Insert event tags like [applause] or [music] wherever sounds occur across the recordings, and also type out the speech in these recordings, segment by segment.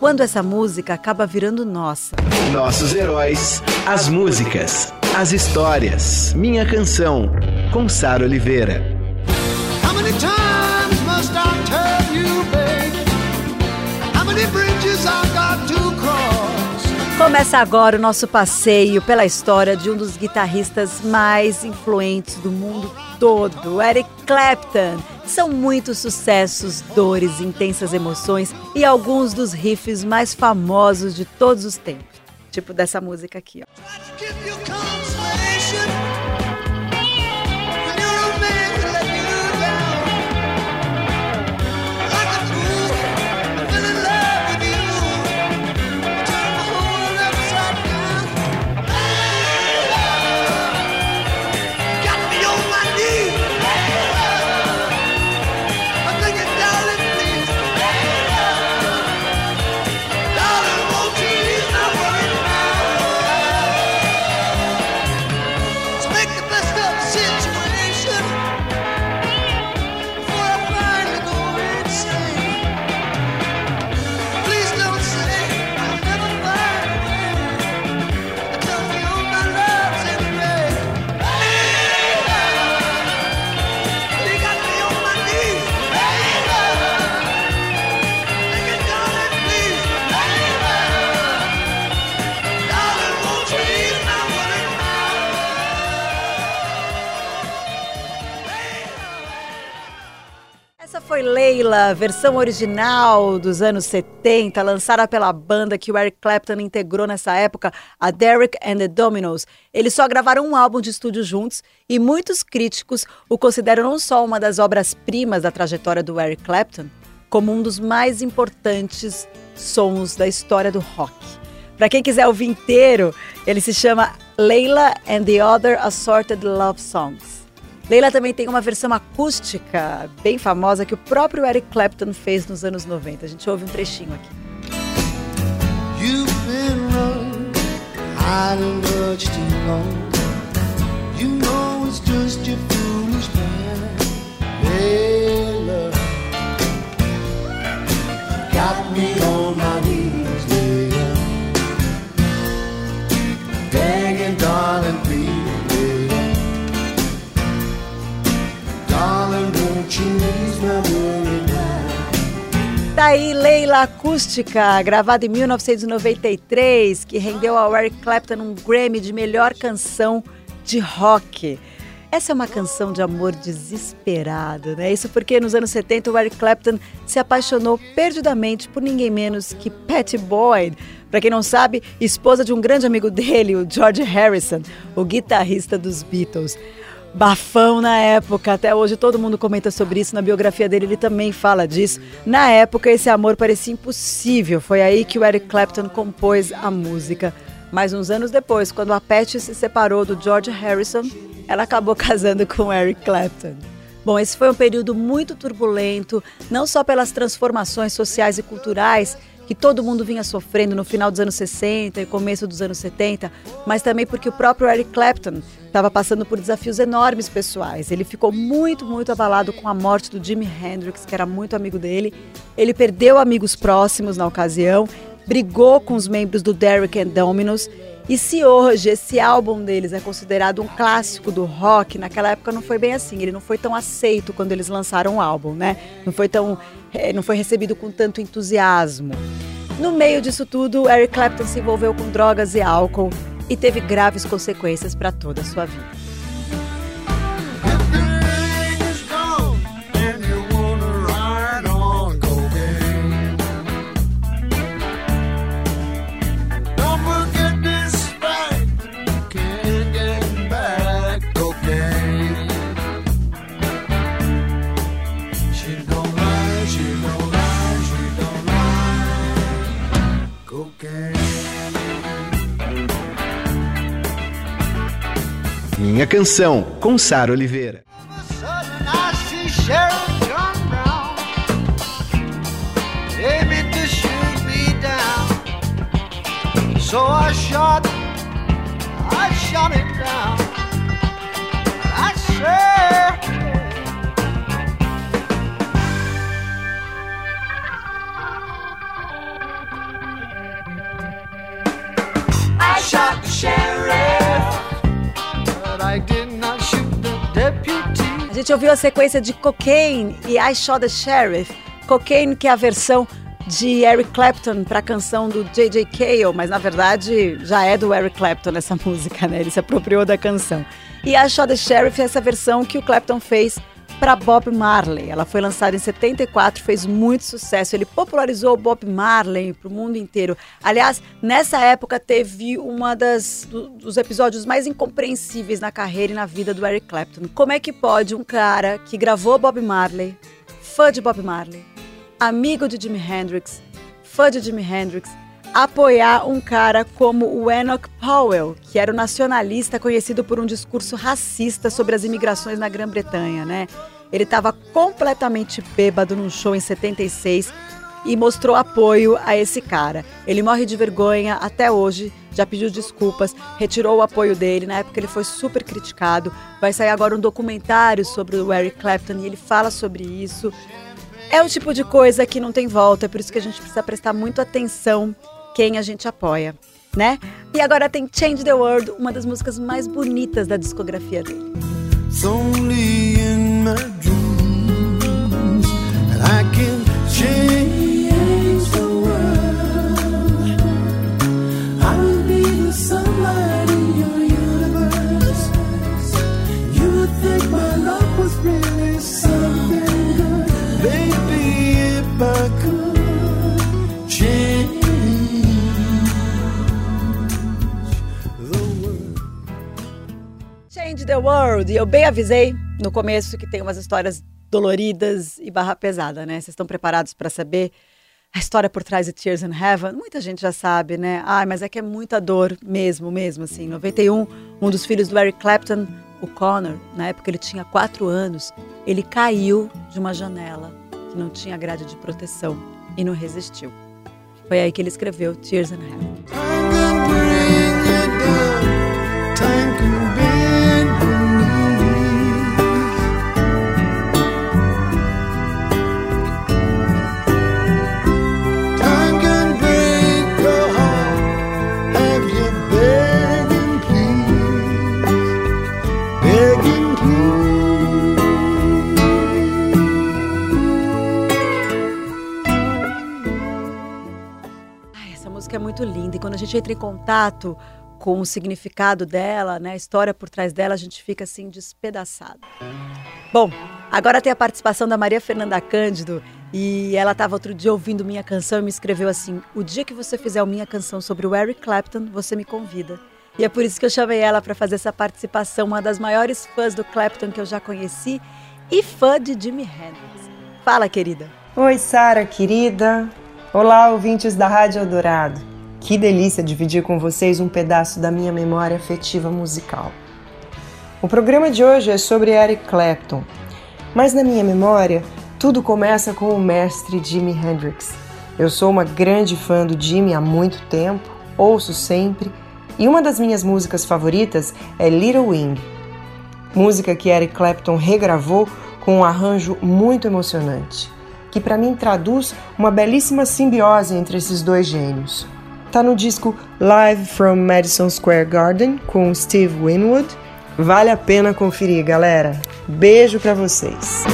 Quando essa música acaba virando nossa. Nossos heróis, as músicas, as histórias. Minha canção, com Sara Oliveira. Começa agora o nosso passeio pela história de um dos guitarristas mais influentes do mundo todo, Eric Clapton são muitos sucessos, dores, intensas emoções e alguns dos riffs mais famosos de todos os tempos. Tipo dessa música aqui, ó. Foi Leila, versão original dos anos 70, lançada pela banda que o Eric Clapton integrou nessa época, a Derek and the Dominos. Eles só gravaram um álbum de estúdio juntos e muitos críticos o consideram não só uma das obras-primas da trajetória do Eric Clapton, como um dos mais importantes sons da história do rock. Para quem quiser ouvir inteiro, ele se chama Leila and the Other Assorted Love Songs. Leila também tem uma versão acústica bem famosa que o próprio Eric Clapton fez nos anos 90. A gente ouve um trechinho aqui. You've been much too long. You know it's just your foolish got me on my Tá aí Leila Acústica, gravada em 1993, que rendeu ao Eric Clapton um Grammy de melhor canção de rock. Essa é uma canção de amor desesperado, né? Isso porque nos anos 70 o Eric Clapton se apaixonou perdidamente por ninguém menos que Patty Boyd. Para quem não sabe, esposa de um grande amigo dele, o George Harrison, o guitarrista dos Beatles bafão na época. Até hoje todo mundo comenta sobre isso. Na biografia dele ele também fala disso. Na época esse amor parecia impossível. Foi aí que o Eric Clapton compôs a música. Mas uns anos depois, quando a Pat se separou do George Harrison, ela acabou [laughs] casando com o Eric Clapton. Bom, esse foi um período muito turbulento, não só pelas transformações sociais e culturais que todo mundo vinha sofrendo no final dos anos 60 e começo dos anos 70, mas também porque o próprio Eric Clapton estava passando por desafios enormes pessoais. Ele ficou muito, muito abalado com a morte do Jimi Hendrix, que era muito amigo dele. Ele perdeu amigos próximos na ocasião, brigou com os membros do Derek and Dominos. E se hoje esse álbum deles é considerado um clássico do rock, naquela época não foi bem assim. Ele não foi tão aceito quando eles lançaram o álbum, né? Não foi tão é, não foi recebido com tanto entusiasmo. No meio disso tudo, Eric Clapton se envolveu com drogas e álcool e teve graves consequências para toda a sua vida. Minha Canção, com Sara Oliveira. So I shot, I shot it down. I said, I shot the sheriff, gente ouviu a sequência de Cocaine e I Shot the Sheriff. Cocaine, que é a versão de Eric Clapton para a canção do J.J. Cale, mas na verdade já é do Eric Clapton essa [laughs] música, né? Ele se apropriou da canção. E a Shot the Sheriff é essa versão que o Clapton fez para Bob Marley. Ela foi lançada em 74, fez muito sucesso. Ele popularizou Bob Marley para o mundo inteiro. Aliás, nessa época teve uma das dos episódios mais incompreensíveis na carreira e na vida do Eric Clapton. Como é que pode um cara que gravou Bob Marley, fã de Bob Marley, amigo de Jimi Hendrix, fã de Jimi Hendrix, apoiar um cara como o Enoch Powell, que era um nacionalista conhecido por um discurso racista sobre as imigrações na Grã-Bretanha, né? Ele estava completamente bêbado num show em 76 e mostrou apoio a esse cara. Ele morre de vergonha até hoje, já pediu desculpas, retirou o apoio dele. Na época ele foi super criticado. Vai sair agora um documentário sobre o Eric Clapton e ele fala sobre isso. É o tipo de coisa que não tem volta, é por isso que a gente precisa prestar muito atenção quem a gente apoia, né? E agora tem Change the World, uma das músicas mais bonitas da discografia dele. Change the world. E eu bem avisei no começo que tem umas histórias doloridas e barra pesada, né? Vocês estão preparados para saber a história por trás de Tears in Heaven? Muita gente já sabe, né? Ah, mas é que é muita dor mesmo, mesmo, assim. Em 91, um dos filhos do Eric Clapton, o Connor, na época ele tinha quatro anos, ele caiu de uma janela que não tinha grade de proteção e não resistiu. Foi aí que ele escreveu Tears in Heaven. Gente entra em contato com o significado dela, né, a história por trás dela, a gente fica assim despedaçado. Bom, agora tem a participação da Maria Fernanda Cândido e ela estava outro dia ouvindo minha canção e me escreveu assim: "O dia que você fizer a minha canção sobre o Eric Clapton, você me convida". E é por isso que eu chamei ela para fazer essa participação, uma das maiores fãs do Clapton que eu já conheci e fã de Jimi Hendrix. Fala, querida. Oi, Sara, querida. Olá, ouvintes da Rádio Eldorado. Que delícia dividir com vocês um pedaço da minha memória afetiva musical. O programa de hoje é sobre Eric Clapton, mas na minha memória tudo começa com o mestre Jimi Hendrix. Eu sou uma grande fã do Jimi há muito tempo, ouço sempre, e uma das minhas músicas favoritas é Little Wing, música que Eric Clapton regravou com um arranjo muito emocionante, que para mim traduz uma belíssima simbiose entre esses dois gênios. Tá no disco Live from Madison Square Garden com Steve Winwood. Vale a pena conferir, galera. Beijo para vocês.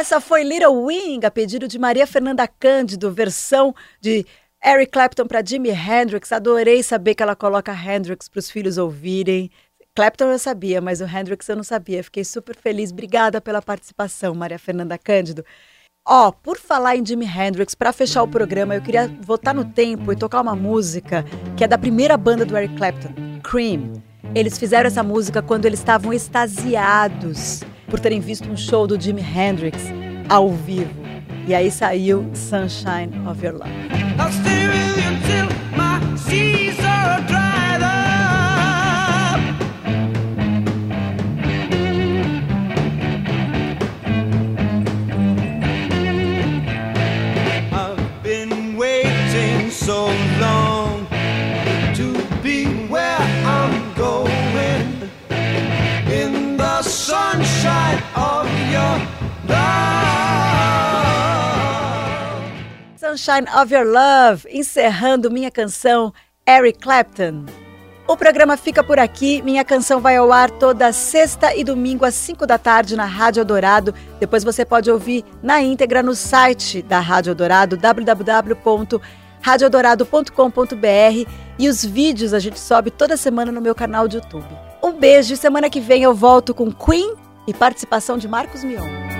Essa foi Little Wing, a pedido de Maria Fernanda Cândido, versão de Eric Clapton para Jimi Hendrix. Adorei saber que ela coloca Hendrix para os filhos ouvirem. Clapton eu sabia, mas o Hendrix eu não sabia. Fiquei super feliz. Obrigada pela participação, Maria Fernanda Cândido. Ó, oh, por falar em Jimi Hendrix, para fechar o programa, eu queria voltar no tempo e tocar uma música que é da primeira banda do Eric Clapton, Cream. Eles fizeram essa música quando eles estavam extasiados por terem visto um show do Jimi Hendrix ao vivo. E aí saiu Sunshine of Your Love. Sunshine of Your Love, encerrando minha canção Eric Clapton. O programa fica por aqui. Minha canção vai ao ar toda sexta e domingo às 5 da tarde na Rádio Eldorado. Depois você pode ouvir na íntegra no site da Rádio Eldorado, www.radioeldorado.com.br e os vídeos a gente sobe toda semana no meu canal de YouTube. Um beijo e semana que vem eu volto com Queen e participação de Marcos Mion.